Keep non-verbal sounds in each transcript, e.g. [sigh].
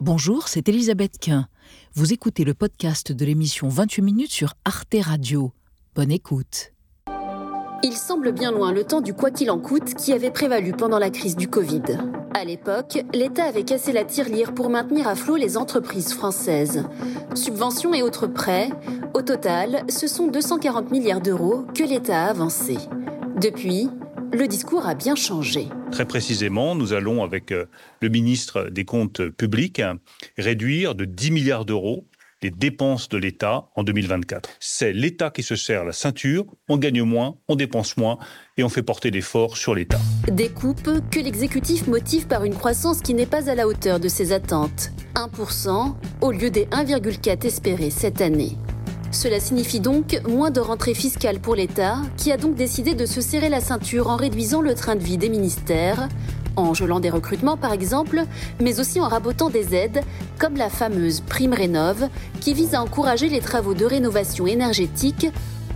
Bonjour, c'est Elisabeth Quint. Vous écoutez le podcast de l'émission 28 minutes sur Arte Radio. Bonne écoute. Il semble bien loin le temps du quoi qu'il en coûte qui avait prévalu pendant la crise du Covid. À l'époque, l'État avait cassé la tirelire pour maintenir à flot les entreprises françaises. Subventions et autres prêts, au total, ce sont 240 milliards d'euros que l'État a avancés. Depuis, le discours a bien changé. Très précisément, nous allons, avec euh, le ministre des Comptes publics, réduire de 10 milliards d'euros les dépenses de l'État en 2024. C'est l'État qui se serre la ceinture, on gagne moins, on dépense moins et on fait porter l'effort sur l'État. Des coupes que l'exécutif motive par une croissance qui n'est pas à la hauteur de ses attentes. 1% au lieu des 1,4 espérés cette année. Cela signifie donc moins de rentrées fiscales pour l'État, qui a donc décidé de se serrer la ceinture en réduisant le train de vie des ministères, en gelant des recrutements par exemple, mais aussi en rabotant des aides, comme la fameuse prime rénove, qui vise à encourager les travaux de rénovation énergétique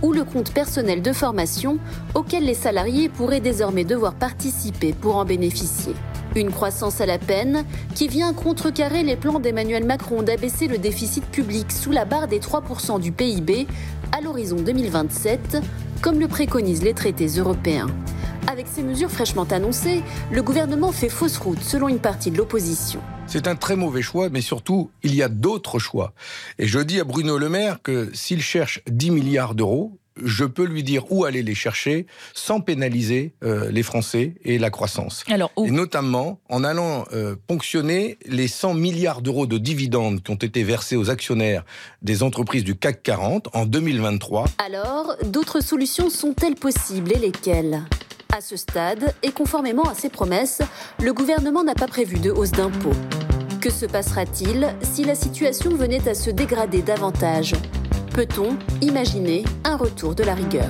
ou le compte personnel de formation auquel les salariés pourraient désormais devoir participer pour en bénéficier. Une croissance à la peine qui vient contrecarrer les plans d'Emmanuel Macron d'abaisser le déficit public sous la barre des 3% du PIB à l'horizon 2027, comme le préconisent les traités européens. Avec ces mesures fraîchement annoncées, le gouvernement fait fausse route selon une partie de l'opposition. C'est un très mauvais choix, mais surtout, il y a d'autres choix. Et je dis à Bruno Le Maire que s'il cherche 10 milliards d'euros, je peux lui dire où aller les chercher sans pénaliser euh, les Français et la croissance. Alors, Et notamment en allant euh, ponctionner les 100 milliards d'euros de dividendes qui ont été versés aux actionnaires des entreprises du CAC 40 en 2023. Alors, d'autres solutions sont-elles possibles et lesquelles? À ce stade, et conformément à ses promesses, le gouvernement n'a pas prévu de hausse d'impôts. Que se passera-t-il si la situation venait à se dégrader davantage? Peut-on imaginer un retour de la rigueur?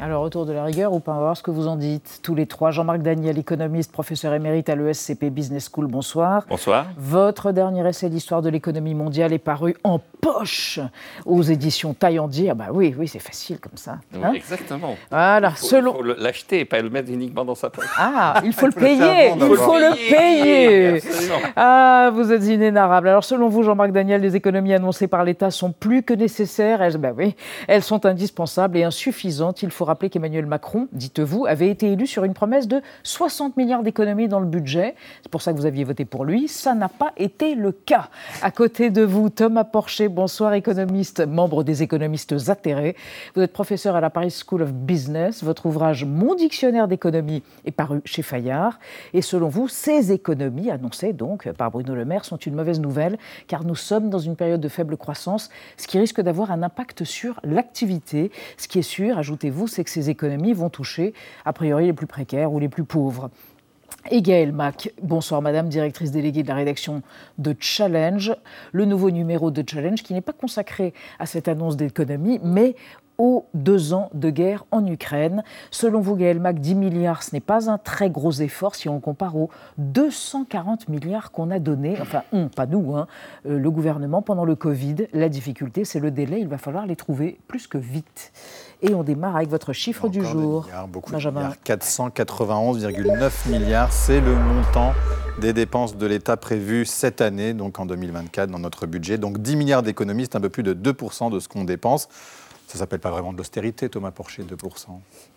Alors, retour de la rigueur ou pas On va voir ce que vous en dites. Tous les trois, Jean-Marc Daniel, économiste, professeur émérite à l'ESCP Business School, bonsoir. Bonsoir. Votre dernier essai d'histoire de l'économie mondiale est paru en poche aux éditions Taillandier. Ah bah oui, oui, c'est facile comme ça. hein exactement. Voilà, il faut, selon... Il faut l'acheter et pas le mettre uniquement dans sa poche. Ah, il faut le payer, il faut le payer. Ah, vous êtes inénarrable. Alors, selon vous, Jean-Marc Daniel, les économies annoncées par l'État sont plus que nécessaires. Elles, ben oui, elles sont indispensables et insuffisantes. Il faut rappeler qu'Emmanuel Macron, dites-vous, avait été élu sur une promesse de 60 milliards d'économies dans le budget. C'est pour ça que vous aviez voté pour lui. Ça n'a pas été le cas. À côté de vous, Thomas Porcher, bonsoir, économiste, membre des économistes atterrés. Vous êtes professeur à la Paris School of Business. Votre ouvrage Mon dictionnaire d'économie est paru chez Fayard. Et selon vous, ces économies annoncées donc par Bruno Le Maire sont une mauvaise nouvelle car nous sommes dans une période de faible croissance, ce qui risque d'avoir un impact sur l'activité. Ce qui est sûr, ajoutez-vous, c'est que ces économies vont toucher a priori les plus précaires ou les plus pauvres. Et Gaëlle Mac, bonsoir Madame, directrice déléguée de la rédaction de Challenge, le nouveau numéro de Challenge qui n'est pas consacré à cette annonce d'économie, mais aux deux ans de guerre en Ukraine. Selon vous, Gaël Mac, 10 milliards, ce n'est pas un très gros effort si on compare aux 240 milliards qu'on a donnés, enfin on, pas nous, hein, euh, le gouvernement pendant le Covid. La difficulté, c'est le délai, il va falloir les trouver plus que vite. Et on démarre avec votre chiffre du jour. Milliards, beaucoup Benjamin. de milliards. 491,9 milliards, c'est le montant des dépenses de l'État prévues cette année, donc en 2024, dans notre budget. Donc 10 milliards d'économies, c'est un peu plus de 2% de ce qu'on dépense. Ça s'appelle pas vraiment de l'austérité, Thomas Porcher, 2%.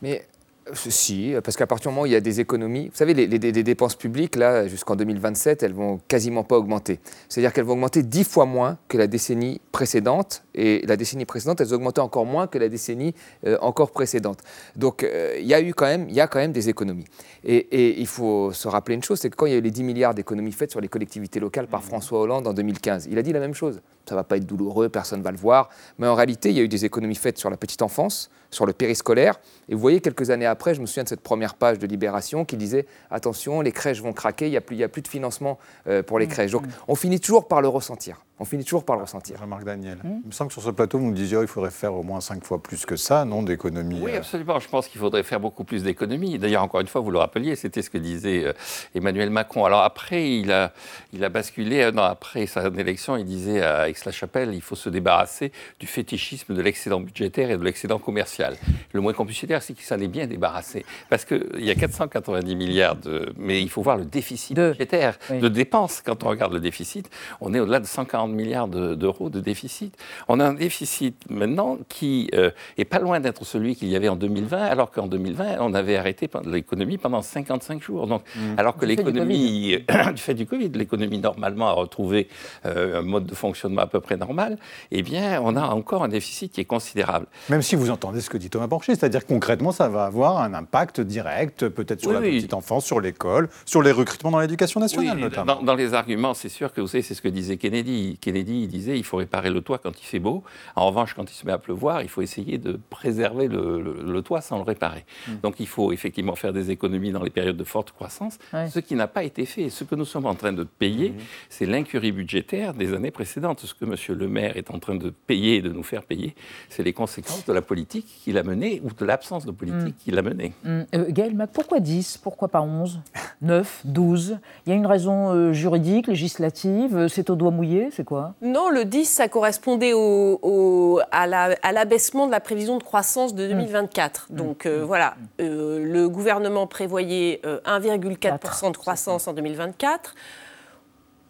Mais euh, si, parce qu'à partir du moment où il y a des économies, vous savez, les dépenses publiques, là, jusqu'en 2027, elles vont quasiment pas augmenter. C'est-à-dire qu'elles vont augmenter dix fois moins que la décennie précédente, et la décennie précédente, elles augmentaient encore moins que la décennie euh, encore précédente. Donc, euh, il y a eu quand même, il y a quand même des économies. Et, et il faut se rappeler une chose, c'est que quand il y a eu les 10 milliards d'économies faites sur les collectivités locales par François Hollande en 2015, il a dit la même chose. Ça va pas être douloureux, personne va le voir. Mais en réalité, il y a eu des économies faites sur la petite enfance, sur le périscolaire. Et vous voyez, quelques années après, je me souviens de cette première page de Libération qui disait attention, les crèches vont craquer, il n'y a, plus- il y a plus de financement euh, pour les crèches. Donc, on finit toujours par le ressentir. On finit toujours par le ressentir. Jean-Marc Daniel. Il me semble que sur ce plateau, vous nous disiez qu'il faudrait faire au moins cinq fois plus que ça, non, d'économies Oui, euh. absolument. Je pense qu'il faudrait faire beaucoup plus d'économies. D'ailleurs, encore une fois, vous le rappeliez, c'était ce que disait euh, Emmanuel Macron. Alors après, il a, il a basculé. Non, après sa élection, il disait à Aix-la-Chapelle, il faut se débarrasser du fétichisme de l'excédent budgétaire et de l'excédent commercial. Le moins qu'on puisse dire, c'est qu'il s'en est bien débarrassé. Parce qu'il y a 490 milliards de... Mais il faut voir le déficit De- budgétaire, oui. de dépenses. Quand on regarde le déficit, on est au-delà de 140 milliards de- d'euros de déficit. On a un déficit maintenant qui euh, est pas loin d'être celui qu'il y avait en 2020, alors qu'en 2020, on avait arrêté l'économie pendant 55 jours. Donc, alors que du l'économie, [coughs] du fait du Covid, l'économie normalement a retrouvé euh, un mode de fonctionnement à peu près normal, eh bien, on a encore un déficit qui est considérable. Même si vous entendez ce que dit Thomas Porcher, c'est-à-dire concrètement, ça va avoir un impact direct, peut-être sur Oui, la oui. petite enfance, sur l'école, sur les recrutements dans l'éducation nationale Oui, notamment. dans, dans les arguments, c'est sûr que vous savez, c'est ce que disait Kennedy. Kennedy il disait il faut réparer le toit quand il fait beau. En revanche, quand il se met à pleuvoir, il faut essayer de préserver le, le- le toit sans le réparer. Donc il faut effectivement faire des économies dans les périodes de forte croissance, Ouais. ce qui n'a pas été fait. Ce que nous sommes en train de payer, c'est l'incurie budgétaire des années précédentes. Ce que M. Le Maire est en train de payer et de nous faire payer, c'est les conséquences de la politique qu'il a menée ou de l'absence de politique qu'il a menée. Hum, euh, Gaël Mac, pourquoi 10 Pourquoi pas 11 9 12 Il y a une raison euh, juridique, législative euh, C'est au doigt mouillé C'est quoi? Non, le 10, ça correspondait au, au- à la- à l'abaissement de la prévision de croissance de 2024. Donc euh, voilà, euh, le gouvernement prévoyait euh, 1,4% de croissance en 2024.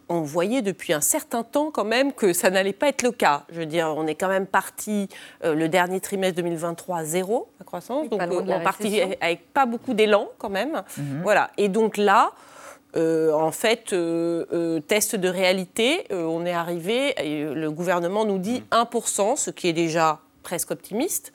On voyait depuis un certain temps quand même que ça n'allait pas être le cas. Je veux dire, on est quand même parti euh, le dernier trimestre 2023 à zéro la croissance, donc euh, on est parti avec pas beaucoup d'élan quand même. Voilà. Et donc là, euh, en fait, euh, euh, test de réalité, on est arrivé, et le gouvernement nous dit 1%, ce qui est déjà presque optimiste.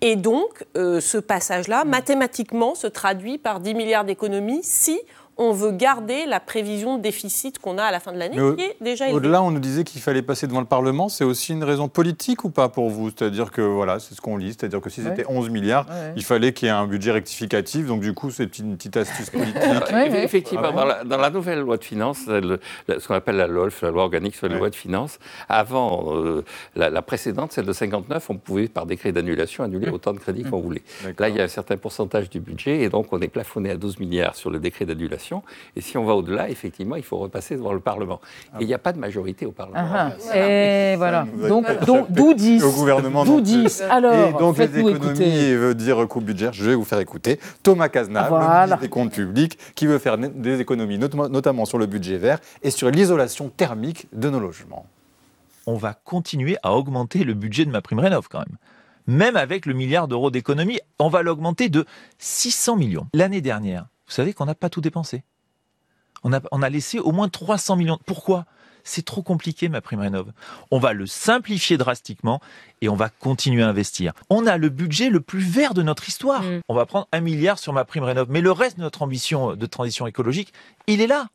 Et donc, ce passage-là, mathématiquement, se traduit par 10 milliards d'économies si on veut garder la prévision de déficit qu'on a à la fin de l'année, qui est déjà élevée. Au-delà, on nous disait qu'il fallait passer devant le Parlement. C'est aussi une raison politique ou pas pour vous? C'est-à-dire que, voilà, c'est ce qu'on lit. C'est-à-dire que si Ouais. c'était 11 milliards, Ouais, il fallait qu'il y ait un budget rectificatif. Donc, du coup, c'est une petite astuce [laughs] politique. Ouais, ouais. Effectivement, dans, la, dans la nouvelle loi de finances, le- le- ce qu'on appelle la LOLF, la loi organique sur les Ouais. lois de finances, avant euh, la, la précédente, celle de 59, on pouvait par décret d'annulation annuler autant de crédits qu'on voulait. D'accord. Là, il y a un certain pourcentage du budget et donc on est plafonné à 12 milliards sur le décret d'annulation. Et si on va au-delà, effectivement, il faut repasser devant le Parlement. Et il n'y a pas de majorité au Parlement. Ah, ah. Et voilà. Donc, donc, d'où 10 au gouvernement D'où non plus. 10 Alors, Et donc, les économies écouter. veut dire coût budgétaire. Je vais vous faire écouter Thomas Cazenave, le ministre des Comptes publics, qui veut faire des économies, notamment- notamment sur le budget vert et sur l'isolation thermique de nos logements. on va continuer à augmenter le budget de ma prime rénov quand même. Même avec le milliard d'euros d'économie, on va l'augmenter de 600 millions. L'année dernière, vous savez qu'on n'a pas tout dépensé. On a, on a laissé au moins 300 millions. Pourquoi? C'est trop compliqué, ma prime rénov. On va le simplifier drastiquement et on va continuer à investir. On a le budget le plus vert de notre histoire. Mm. On va prendre un milliard sur ma prime rénov. Mais le reste de notre ambition de transition écologique, il est là.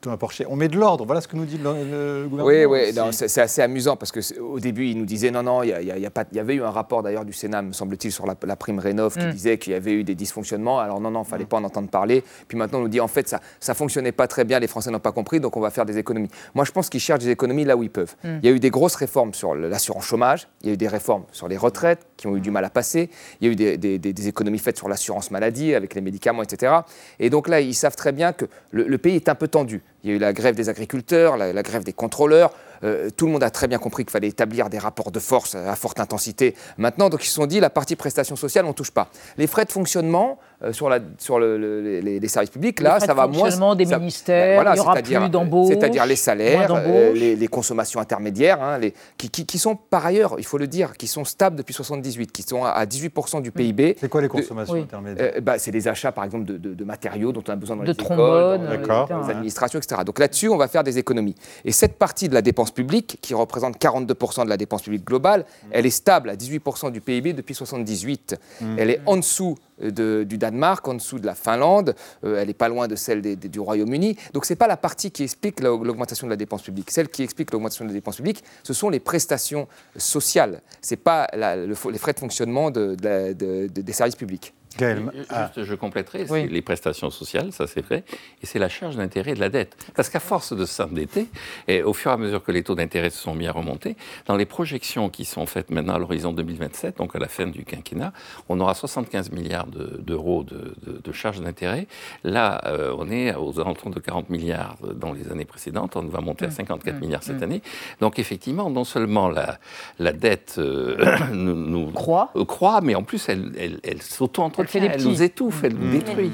Thomas Porcher, on met de l'ordre. Voilà ce que nous dit le, le gouvernement. Oui, oui, c'est c'est assez amusant parce qu'au début, il nous disait non, non, il y, y y a pas- il y avait eu un rapport d'ailleurs du Sénat, me semble-t-il, sur la, la prime Rénov qui Mm. disait qu'il y avait eu des dysfonctionnements. Alors non, non, il fallait pas en entendre parler. Puis maintenant, on nous dit en fait, ça ça fonctionnait pas très bien, les Français n'ont pas compris, donc on va faire des économies. Moi, je pense qu'ils cherchent des économies là où ils peuvent. Mm. Il y a eu des grosses réformes sur l'assurance chômage, il y a eu des réformes sur les retraites qui ont eu du mal à passer, il y a eu des, des- des- des économies faites sur l'assurance maladie avec les médicaments, etc. Et donc là, ils savent très bien que le, le pays est un peu tendu. Il y a eu la grève des agriculteurs, la, grève des contrôleurs. Euh, tout le monde a très bien compris qu'il fallait établir des rapports de force à forte intensité. Maintenant, donc ils se sont dit la partie prestations sociales, on ne touche pas. Les frais de fonctionnement euh, sur, la, sur le- le- les, les services publics, là, ça de va moins. fonctionnement des ça- ministères, il y aura c'est-à-dire- plus d'embauches, C'est-à-dire les salaires, euh, les, les consommations intermédiaires, hein, les- qui, qui- qui sont par ailleurs, il faut le dire, qui sont stables depuis 78, qui sont à, à 18% du PIB. C'est quoi les consommations Oui. intermédiaires Euh, bah, c'est des achats, par exemple, de, de- de matériaux dont on a besoin dans De les écoles, trombones, dans dans les etc. administrations, etc. Donc là-dessus, on va faire des économies. Et cette partie de la dépense publique, qui représente 42% de la dépense publique globale, elle est stable à 18% du PIB depuis 78. Elle est en dessous de- du Danemark, en dessous de la Finlande, euh, elle n'est pas loin de celle du Royaume-Uni. Donc ce n'est pas la partie qui explique la- l'augmentation de la dépense publique. Celle qui explique l'augmentation de la dépense publique, ce sont les prestations sociales. Ce n'est pas les frais de fonctionnement des services publics. Juste, je compléterai, c'est les prestations sociales, ça c'est vrai, et c'est la charge d'intérêt de la dette. Parce qu'à force de s'endetter, et au fur et à mesure que les taux d'intérêt se sont mis à remonter, dans les projections qui sont faites maintenant à l'horizon 2027, donc à la fin du quinquennat, on aura 75 milliards d'euros de, de, charges d'intérêt. Là, euh, on est aux alentours de 40 milliards dans les années précédentes, on va monter à 54 mmh. milliards cette mmh. année. Donc effectivement, non seulement la, la dette euh, [coughs] nous, croît. Euh, mais en plus elle, elle, elle s'auto-entretient, elle, nous étouffe, elle nous mmh. détruit.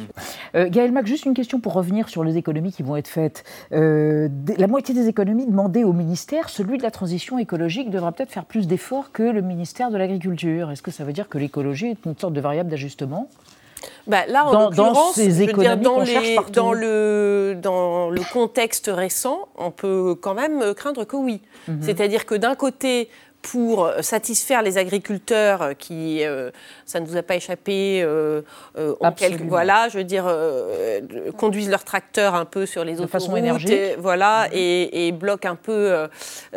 Euh, Gaël Mac, juste une question pour revenir sur les économies qui vont être faites. Euh, la moitié des économies demandées au ministère, celui de la transition écologique, devra peut-être faire plus d'efforts que le ministère de l'Agriculture. Est-ce que ça veut dire que l'écologie est une sorte de variable d'ajustement bah, là, en dans, ces économies dans, dans, le, dans le contexte récent, on peut quand même craindre que oui. Mhm. C'est-à-dire que d'un côté, pour satisfaire les agriculteurs qui, euh, ça ne vous a pas échappé, euh, euh voilà, je veux dire, euh, conduisent leurs tracteurs un peu sur les de façon énergique. Et, voilà, mhm. et, et, bloquent un peu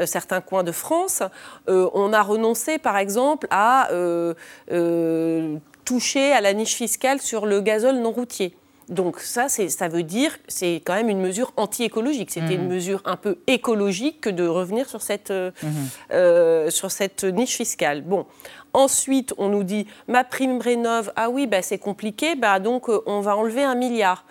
certains coins de France. on a renoncé, par exemple, à toucher à la niche fiscale sur le gazole non routier. Donc ça, ça veut dire c'est quand même une mesure anti-écologique. C'était une mhm. mesure un peu écologique que de revenir sur cette, euh, mhm. euh, sur cette niche fiscale. Bon. Ensuite, on nous dit ma prime rénove, ah oui, bah, c'est compliqué, bah, donc euh, on va enlever un milliard.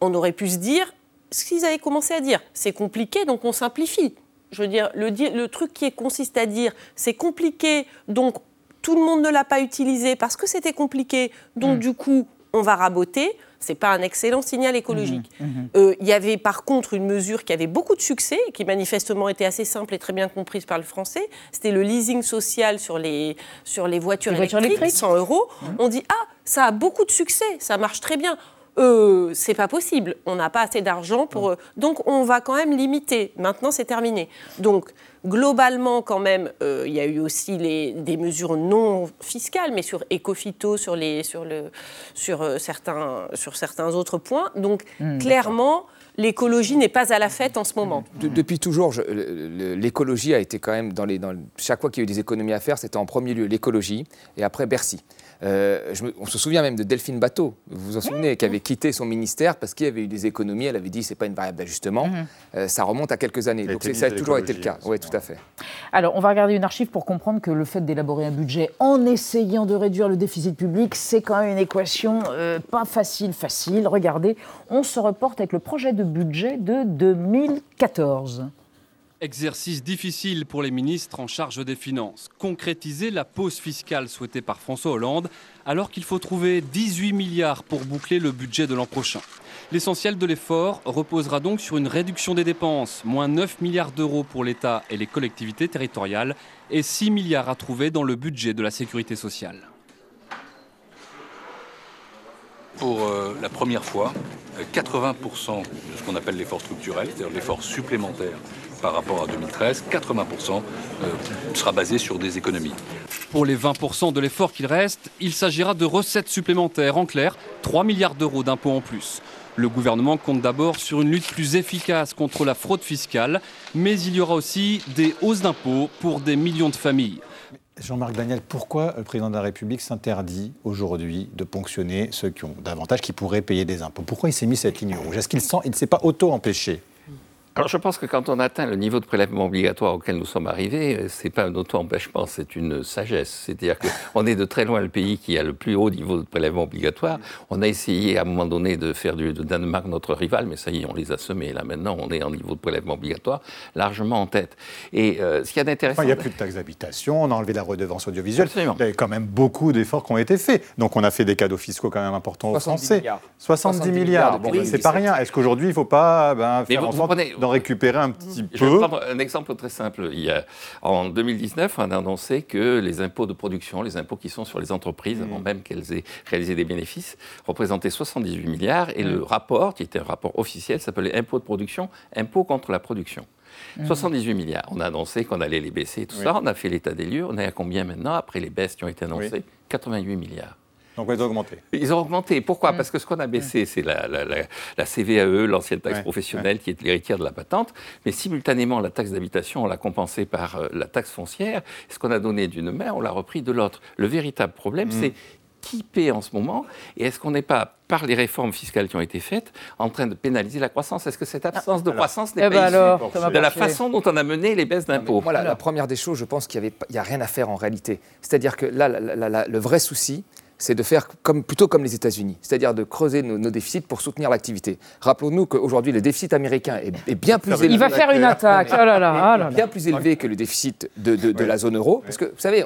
On aurait pu se dire ce qu'ils avaient commencé à dire. C'est compliqué, donc on simplifie. Je veux dire, le, le truc qui consiste à dire c'est compliqué, donc tout le monde ne l'a pas utilisé parce que c'était compliqué, donc mm. du coup, on va raboter n'est pas un excellent signal écologique. Mmh, mmh. Euh, il y avait par contre une mesure qui avait beaucoup de succès, qui manifestement était assez simple et très bien comprise par le français. C'était le leasing social sur les, sur les voitures, électriques, 100 euros. Mmh. On dit ah ça a beaucoup de succès, ça marche très bien. Euh, c'est pas possible. On n'a pas assez d'argent pour. eux. donc on va quand même limiter. Maintenant c'est terminé. Donc Globalement, quand même, euh, il y a eu aussi des mesures non fiscales, mais sur Ecofito, sur, les, sur, le, sur, euh, certains, sur certains autres points. Donc, hmm, clairement, l'écologie n'est pas à la fête en ce moment. depuis toujours, l'écologie a été quand même, dans les, dans, chaque fois qu'il y a eu des économies à faire, c'était en premier lieu l'écologie et après Bercy. Euh, on se souvient même de Delphine Bateau, vous vous en souvenez, qui avait quitté son ministère parce qu'il y avait eu des économies. Elle avait dit c'est pas une variable d'ajustement. Mhm. Euh, ça remonte à quelques années. Donc ça a toujours été le cas. Oui, tout à fait. Alors, on va regarder une archive pour comprendre que le fait d'élaborer un budget en essayant de réduire le déficit public, c'est quand même une équation euh, pas facile, facile. Regardez, on se reporte avec le projet de budget de 2014. Exercice difficile pour les ministres en charge des Finances. Concrétiser la pause fiscale souhaitée par François Hollande, alors qu'il faut trouver 18 milliards pour boucler le budget de l'an prochain. L'essentiel de l'effort reposera donc sur une réduction des dépenses, moins 9 milliards d'euros pour l'État et les collectivités territoriales, et 6 milliards à trouver dans le budget de la sécurité sociale. Pour euh, la première fois, 80% euh, de ce qu'on appelle l'effort structurel, c'est-à-dire l'effort supplémentaire par rapport à 2013, 80% euh, sera basé sur des économies. Pour les 20% de l'effort qu'il reste, il s'agira de recettes supplémentaires. En clair, 3 milliards d'euros d'impôts en plus. Le gouvernement compte d'abord sur une lutte plus efficace contre la fraude fiscale, mais il y aura aussi des hausses d'impôts pour des millions de familles. Jean-Marc Daniel, pourquoi le président de la République s'interdit aujourd'hui de ponctionner ceux qui ont davantage, qui pourraient payer des impôts? Pourquoi il s'est mis cette ligne rouge? Est-ce qu'il ne s'est pas auto-empêché? Alors je pense que quand on atteint le niveau de prélèvement obligatoire auquel nous sommes arrivés, euh, c'est pas un auto-empêchement, c'est une sagesse. C'est-à-dire qu'on [laughs] est de très loin le pays qui a le plus haut niveau de prélèvement obligatoire. On a essayé à un moment donné de faire du, de Danemark notre rival, mais ça y est, on les a semés. Là maintenant, on est en niveau de prélèvement obligatoire largement en tête. Et euh, ce qu'il y a d'intéressant... il n'y a plus de taxes d'habitation, on a enlevé la redevance audiovisuelle. Il y a quand même beaucoup d'efforts qui ont été faits. Donc on a fait des cadeaux fiscaux quand même importants aux Français. Milliards. 70, milliards. Bon, ben, c'est pas rien. Est-ce qu'aujourd'hui, il ne faut pas ben, faire en sorte d'en récupérer un petit peu. Je vais prendre un exemple très simple. Il y a, en 2019, on a annoncé que les impôts de production, les impôts qui sont sur les entreprises, avant mmh. même qu'elles aient réalisé des bénéfices, représentaient 78 milliards. Et le mmh. rapport, qui était un rapport officiel, s'appelait impôts de production, impôts contre la production. 78 mmh. milliards. On a annoncé qu'on allait les baisser et tout ça. On a fait l'état des lieux. On est à combien maintenant, après les baisses qui ont été annoncées? 88 milliards. Donc ils ont augmenté. Ils ont augmenté. Pourquoi? Mm. Parce que ce qu'on a baissé, mm. c'est la, la, CVAE, l'ancienne taxe professionnelle, qui est l'héritière de la patente. Mais simultanément, la taxe d'habitation, on l'a compensée par euh, la taxe foncière. Ce qu'on a donné d'une main, on l'a repris de l'autre. Le véritable problème, mm. c'est qui paie en ce moment? Et est-ce qu'on n'est pas, par les réformes fiscales qui ont été faites, en train de pénaliser la croissance? Est-ce que cette absence de croissance n'est eh pas issue de la façon dont on a mené les baisses d'impôts? Voilà, la première des choses, je pense qu'il n'y a rien à faire en réalité. C'est-à-dire que là, le vrai souci, c'est de faire comme, plutôt comme les États-Unis, c'est-à-dire de creuser nos, déficits pour soutenir l'activité. Rappelons-nous qu'aujourd'hui, le déficit américain est, bien plus élevé. Il va faire une attaque. Oh là là, oh bien plus élevé que le déficit de, la zone euro. Parce que, vous savez,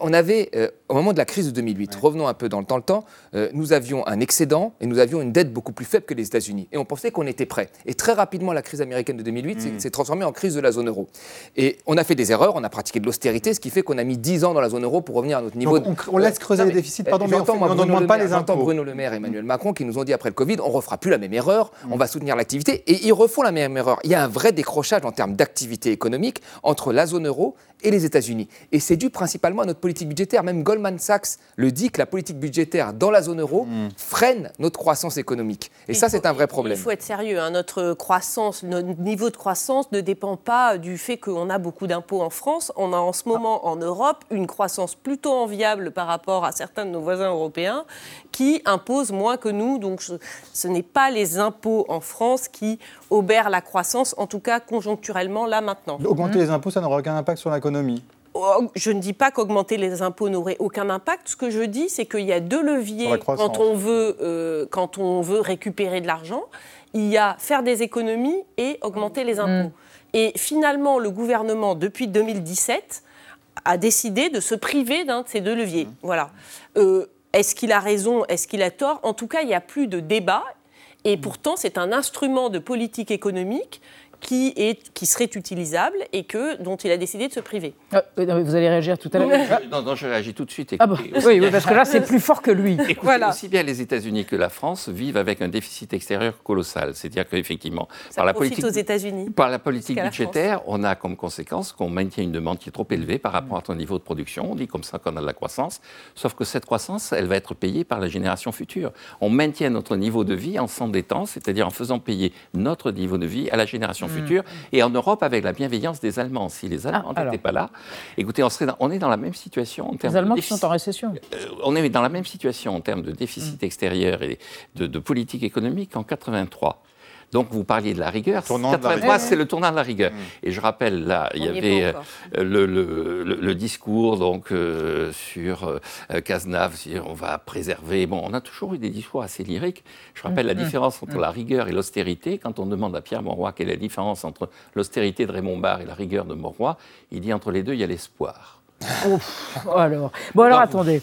on, avait, euh, au moment de la crise de 2008, revenons un peu dans le temps, le temps euh, nous avions un excédent et nous avions une dette beaucoup plus faible que les États-Unis. Et on pensait qu'on était prêt. Et très rapidement, la crise américaine de 2008 s'est transformée en crise de la zone euro. Et on a fait des erreurs, on a pratiqué de l'austérité, ce qui fait qu'on a mis 10 ans dans la zone euro pour revenir à notre niveau. on, on, laisse creuser les déficits, pardon, on ne demande pas les impôts. Bruno Le Maire et Emmanuel Macron qui nous ont dit après le Covid, on ne refera plus la même erreur, on va soutenir l'activité. Et ils refont la même erreur. Il y a un vrai décrochage en termes d'activité économique entre la zone euro et les États-Unis. Et c'est dû principalement à notre politique budgétaire. Même Goldman Sachs le dit que la politique budgétaire dans la zone euro mm. freine notre croissance économique. Et ça, c'est un vrai problème. Il faut être sérieux. Hein. Notre croissance, notre niveau de croissance ne dépend pas du fait qu'on a beaucoup d'impôts en France. On a en ce moment en Europe une croissance plutôt enviable par rapport à certains de nos voisins européens qui imposent moins que nous. Donc ce n'est pas les impôts en France qui obèrent la croissance, en tout cas conjoncturellement, là maintenant. Augmenter les impôts, ça n'aura aucun impact sur l'économie Oh, je ne dis pas qu'augmenter les impôts n'aurait aucun impact. Ce que je dis, c'est qu'il y a deux leviers quand on, veut, euh, quand on veut récupérer de l'argent. Il y a faire des économies et augmenter les impôts. Mm. Et finalement, le gouvernement, depuis 2017, a décidé de se priver d'un de ces deux leviers. Mm. Voilà. Euh, est-ce qu'il a raison Est-ce qu'il a tort? En tout cas, il n'y a plus de débat. Et mm. pourtant, c'est un instrument de politique économique qui, est, qui serait utilisable et que, dont il a décidé de se priver. Ah, vous allez réagir tout à l'heure non, non, je réagis tout de suite. Ah oui, parce que là, c'est plus fort que lui. Écoutez, voilà. aussi bien les États-Unis que la France vivent avec un déficit extérieur colossal. C'est-à-dire qu'effectivement, par la politique, aux États-Unis par la politique budgétaire, on a comme conséquence qu'on maintient une demande qui est trop élevée par rapport à ton niveau de production. On dit comme ça qu'on a de la croissance. Sauf que cette croissance, elle va être payée par la génération future. On maintient notre niveau de vie en s'endettant, c'est-à-dire en faisant payer notre niveau de vie à la génération Mm. futur. Et en Europe, avec la bienveillance des Allemands. Si les Allemands ah, n'étaient pas là, écoutez, on, serait on est dans la même situation en termes Les Allemands de qui sont en récession. Euh, on est dans la même situation en termes de déficit extérieur et de, de politique économique en 83. Donc vous parliez de la rigueur. 83, c'est le tournant de la rigueur. Mmh. Et je rappelle, là, il y avait euh, le, le, discours donc, euh, sur euh, Cazenave, on va préserver. Bon, on a toujours eu des discours assez lyriques. Je rappelle la mmh. différence entre mmh. la rigueur et l'austérité. Quand on demande à Pierre Mauroy quelle est la différence entre l'austérité de Raymond Barre et la rigueur de Mauroy, il dit entre les deux, il y a l'espoir. alors. Bon, alors attendez.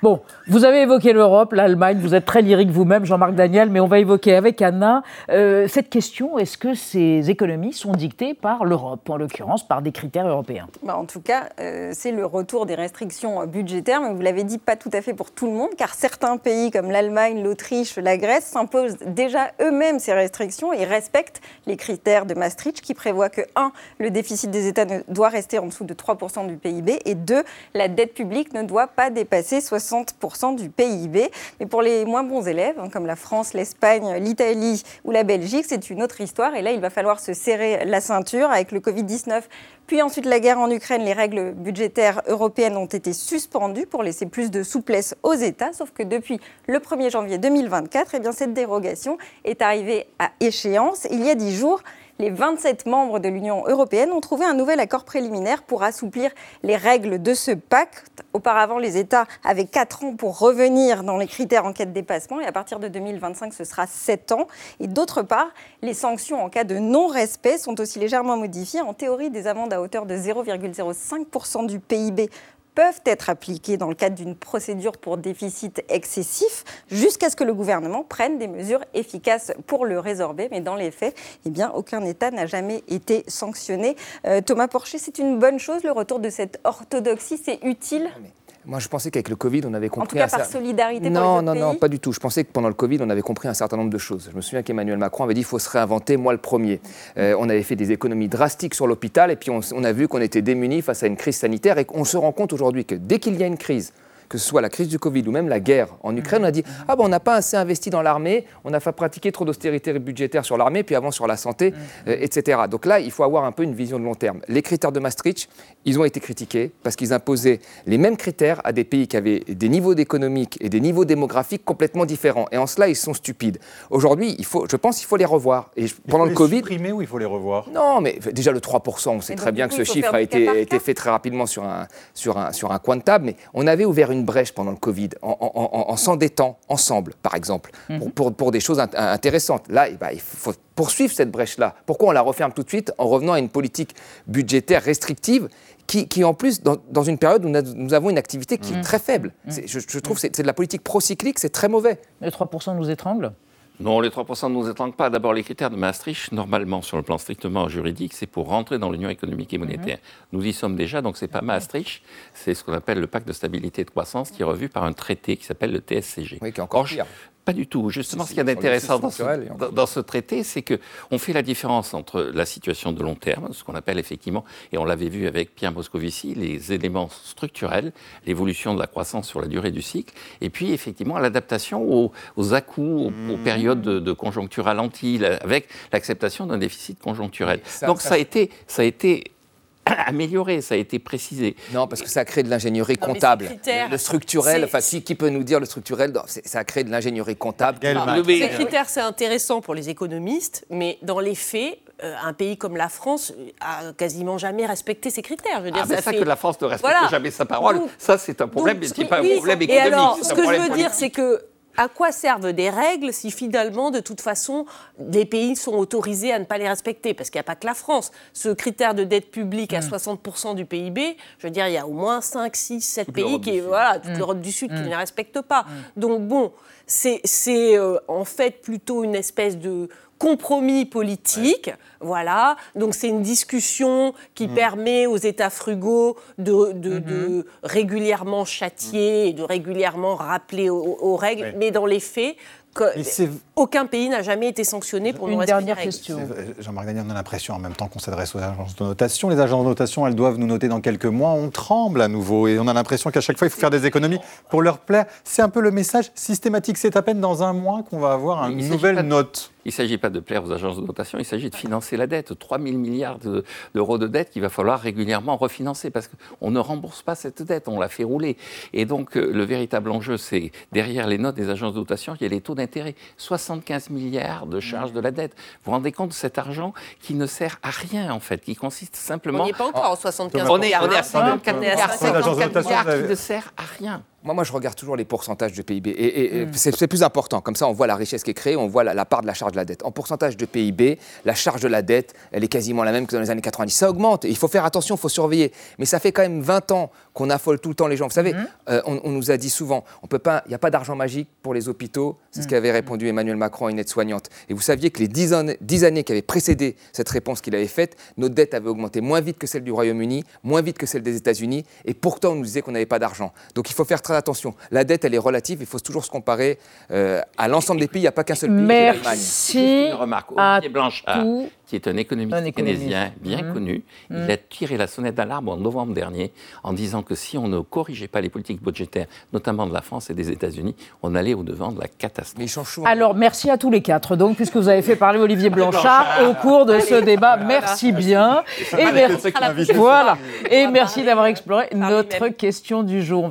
Bon, vous avez évoqué l'Europe, l'Allemagne, vous êtes très lyrique vous-même, Jean-Marc Daniel, mais on va évoquer avec Anna euh, cette question est-ce que ces économies sont dictées par l'Europe, en l'occurrence par des critères européens? Bah, En tout cas, euh, c'est le retour des restrictions budgétaires, mais vous l'avez dit, pas tout à fait pour tout le monde, car certains pays comme l'Allemagne, l'Autriche, la Grèce s'imposent déjà eux-mêmes ces restrictions et respectent les critères de Maastricht qui prévoient que, 1, le déficit des États doit rester en dessous de 3% du PIB et 2, la dette publique ne doit pas dépasser 60 60% du PIB. Mais pour les moins bons élèves, hein, comme la France, l'Espagne, l'Italie ou la Belgique, c'est une autre histoire. Et là, il va falloir se serrer la ceinture avec le Covid-19 puis ensuite la guerre en Ukraine, les règles budgétaires européennes ont été suspendues pour laisser plus de souplesse aux États, sauf que depuis le 1er janvier 2024, eh bien, cette dérogation est arrivée à échéance il y a dix jours les 27 membres de l'Union européenne ont trouvé un nouvel accord préliminaire pour assouplir les règles de ce pacte. Auparavant, les États avaient 4 ans pour revenir dans les critères en cas de dépassement et à partir de 2025, ce sera 7 ans. Et d'autre part, les sanctions en cas de non-respect sont aussi légèrement modifiées. En théorie, des amendes à hauteur de 0,05% du PIB peuvent être appliquées dans le cadre d'une procédure pour déficit excessif jusqu'à ce que le gouvernement prenne des mesures efficaces pour le résorber. Mais dans les faits, eh aucun État n'a jamais été sanctionné. Euh, Thomas Porcher, c'est une bonne chose, le retour de cette orthodoxie, c'est utile? Moi, je pensais qu'avec le Covid, on avait compris. En tout cas, par solidarité non, pour les Non, non, non, pas du tout. Je pensais que pendant le Covid, on avait compris un certain nombre de choses. Je me souviens qu'Emmanuel Macron avait dit qu'il faut se réinventer, moi le premier. Euh, on avait fait des économies drastiques sur l'hôpital et puis on, on a vu qu'on était démunis face à une crise sanitaire et qu'on se rend compte aujourd'hui que dès qu'il y a une crise, que ce soit la crise du Covid ou même la guerre en Ukraine, on a dit ah ben on n'a pas assez investi dans l'armée, on a fait pratiquer trop d'austérité budgétaire sur l'armée, puis avant sur la santé, euh, etc. Donc là, il faut avoir un peu une vision de long terme. Les critères de Maastricht, ils ont été critiqués parce qu'ils imposaient les mêmes critères à des pays qui avaient des niveaux économiques et des niveaux démographiques complètement différents. Et en cela, ils sont stupides. Aujourd'hui, il faut, je pense qu'il faut les revoir. Et pendant il le faut Covid. Les supprimer ou il faut les revoir? Non, mais déjà le 3%, on sait très bien coup, que ce chiffre a été, fait très rapidement sur un, sur, un, sur un coin de table. Mais on avait ouvert une brèche pendant le Covid en, en- en- en s'endettant ensemble, par exemple, pour, pour- pour des choses int- intéressantes. Là, eh ben, il faut poursuivre cette brèche-là. Pourquoi on la referme tout de suite en revenant à une politique budgétaire restrictive qui, qui, en plus, dans, dans une période où nous avons une activité qui est très faible? C'est- Je, je trouve que c'est de la politique procyclique, c'est très mauvais. Les 3% nous étranglent Non, les 3% ne nous étranglent pas. D'abord, les critères de Maastricht, normalement, sur le plan strictement juridique, c'est pour rentrer dans l'Union économique et monétaire. Nous y sommes déjà, donc ce n'est pas Maastricht, c'est ce qu'on appelle le pacte de stabilité et de croissance, qui est revu par un traité qui s'appelle le TSCG. Oui, qui est encore pire. Pas du tout. Justement, ce qu'il y a d'intéressant dans, ce- dans- dans traité, c'est qu'on fait la différence entre la situation de long terme, ce qu'on appelle effectivement, et on l'avait vu avec Pierre Moscovici, les éléments structurels, l'évolution de la croissance sur la durée du cycle, et puis effectivement l'adaptation aux, aux à-coups, aux, aux périodes de, de conjoncture ralentie, avec l'acceptation d'un déficit conjoncturel. Ça- Donc ça- ça a été, ça a été [clears throat] amélioré, ça a été précisé. Non, parce que ça crée de l'ingénierie comptable. le, le structurel, enfin, qui, qui peut nous dire le structurel non, Ça crée de l'ingénierie comptable? Ah, mais- Ces critères, c'est intéressant pour les économistes, mais dans les faits, euh, un pays comme la France a quasiment jamais respecté ces critères. Je veux dire, Ah, mais ça, ça fait- que la France ne respecte Voilà. jamais sa parole, Donc- ça c'est un problème, Donc, mais ce n'est pas un problème Et économique. alors, c'est ce que je veux dire, c'est que à quoi servent des règles si finalement, de toute façon, les pays sont autorisés à ne pas les respecter? Parce qu'il n'y a pas que la France. Ce critère de dette publique à 60% du PIB, je veux dire, il y a au moins 5, 6, 7 Toute pays qui, voilà, toute l'Europe du Sud qui ne les respectent pas. Donc bon, c'est c'est, euh, en fait plutôt une espèce de compromis politique, voilà. Donc c'est une discussion qui Mm. permet aux États frugaux de, de- de régulièrement châtier et de régulièrement rappeler aux, aux règles, Ouais. mais dans les faits, aucun pays n'a jamais été sanctionné pour Une dernière règles. question. Jean-Marc Daniel, on a l'impression en même temps qu'on s'adresse aux agences de notation. Les agences de notation, elles doivent nous noter dans quelques mois. On tremble à nouveau et on a l'impression qu'à chaque fois, il faut faire des économies pour leur plaire. C'est un peu le message systématique. C'est à peine dans un mois qu'on va avoir une nouvelle note. Il ne s'agit pas de plaire aux agences de notation, il s'agit de financer la dette. 3 000 milliards de- d'euros de dette qu'il va falloir régulièrement refinancer parce qu'on ne rembourse pas cette dette, on la fait rouler. Et donc, euh, le véritable enjeu, c'est derrière les notes des agences de notation, il y a les taux d'intérêt. 75 milliards de charges de la dette. Vous vous rendez compte de cet argent qui ne sert à rien, en fait, qui consiste On simplement. n'y est pas encore en 75 On est, on est à milliards. 54 On est à milliards, 50. l'agence de 54 notation, milliards avez- qui ne sert à rien. Moi, moi, je regarde toujours les pourcentages de PIB. Et, et- et c'est plus important. Comme ça, on voit la richesse qui est créée, on voit la, la part de la charge de la dette. En pourcentage de PIB, la charge de la dette, elle est quasiment la même que dans les années 90. Ça augmente. Il faut faire attention, il faut surveiller. Mais ça fait quand même 20 ans qu'on affole tout le temps les gens. Vous savez, euh, on, on nous a dit souvent, on peut pas, il n'y a pas d'argent magique pour les hôpitaux. C'est ce qu'avait répondu Emmanuel Macron à une aide-soignante. Et vous saviez que les 10 années, 10 années qui avaient précédé cette réponse qu'il avait faite, nos dettes avaient augmenté moins vite que celle du Royaume-Uni, moins vite que celle des États-Unis. Et pourtant, on nous disait qu'on n'avait pas d'argent. Donc il faut faire très attention. La dette, elle est relative. Il faut toujours se comparer euh, à l'ensemble des pays. Il n'y a pas qu'un seul pays. Merci Une remarque. Olivier Blanchard, qui est un économiste, Un économiste. keynésien bien Mhm. connu, il a tiré la sonnette d'alarme en novembre dernier en disant que si on ne corrigeait pas les politiques budgétaires, notamment de la France et des États-Unis, on allait au-devant de la catastrophe. Mais il change souvent. Alors, merci à tous les quatre, donc, puisque vous avez fait parler Olivier Blanchard au cours de ce débat. Merci bien. Et merci, voilà. Et merci d'avoir exploré notre question du jour.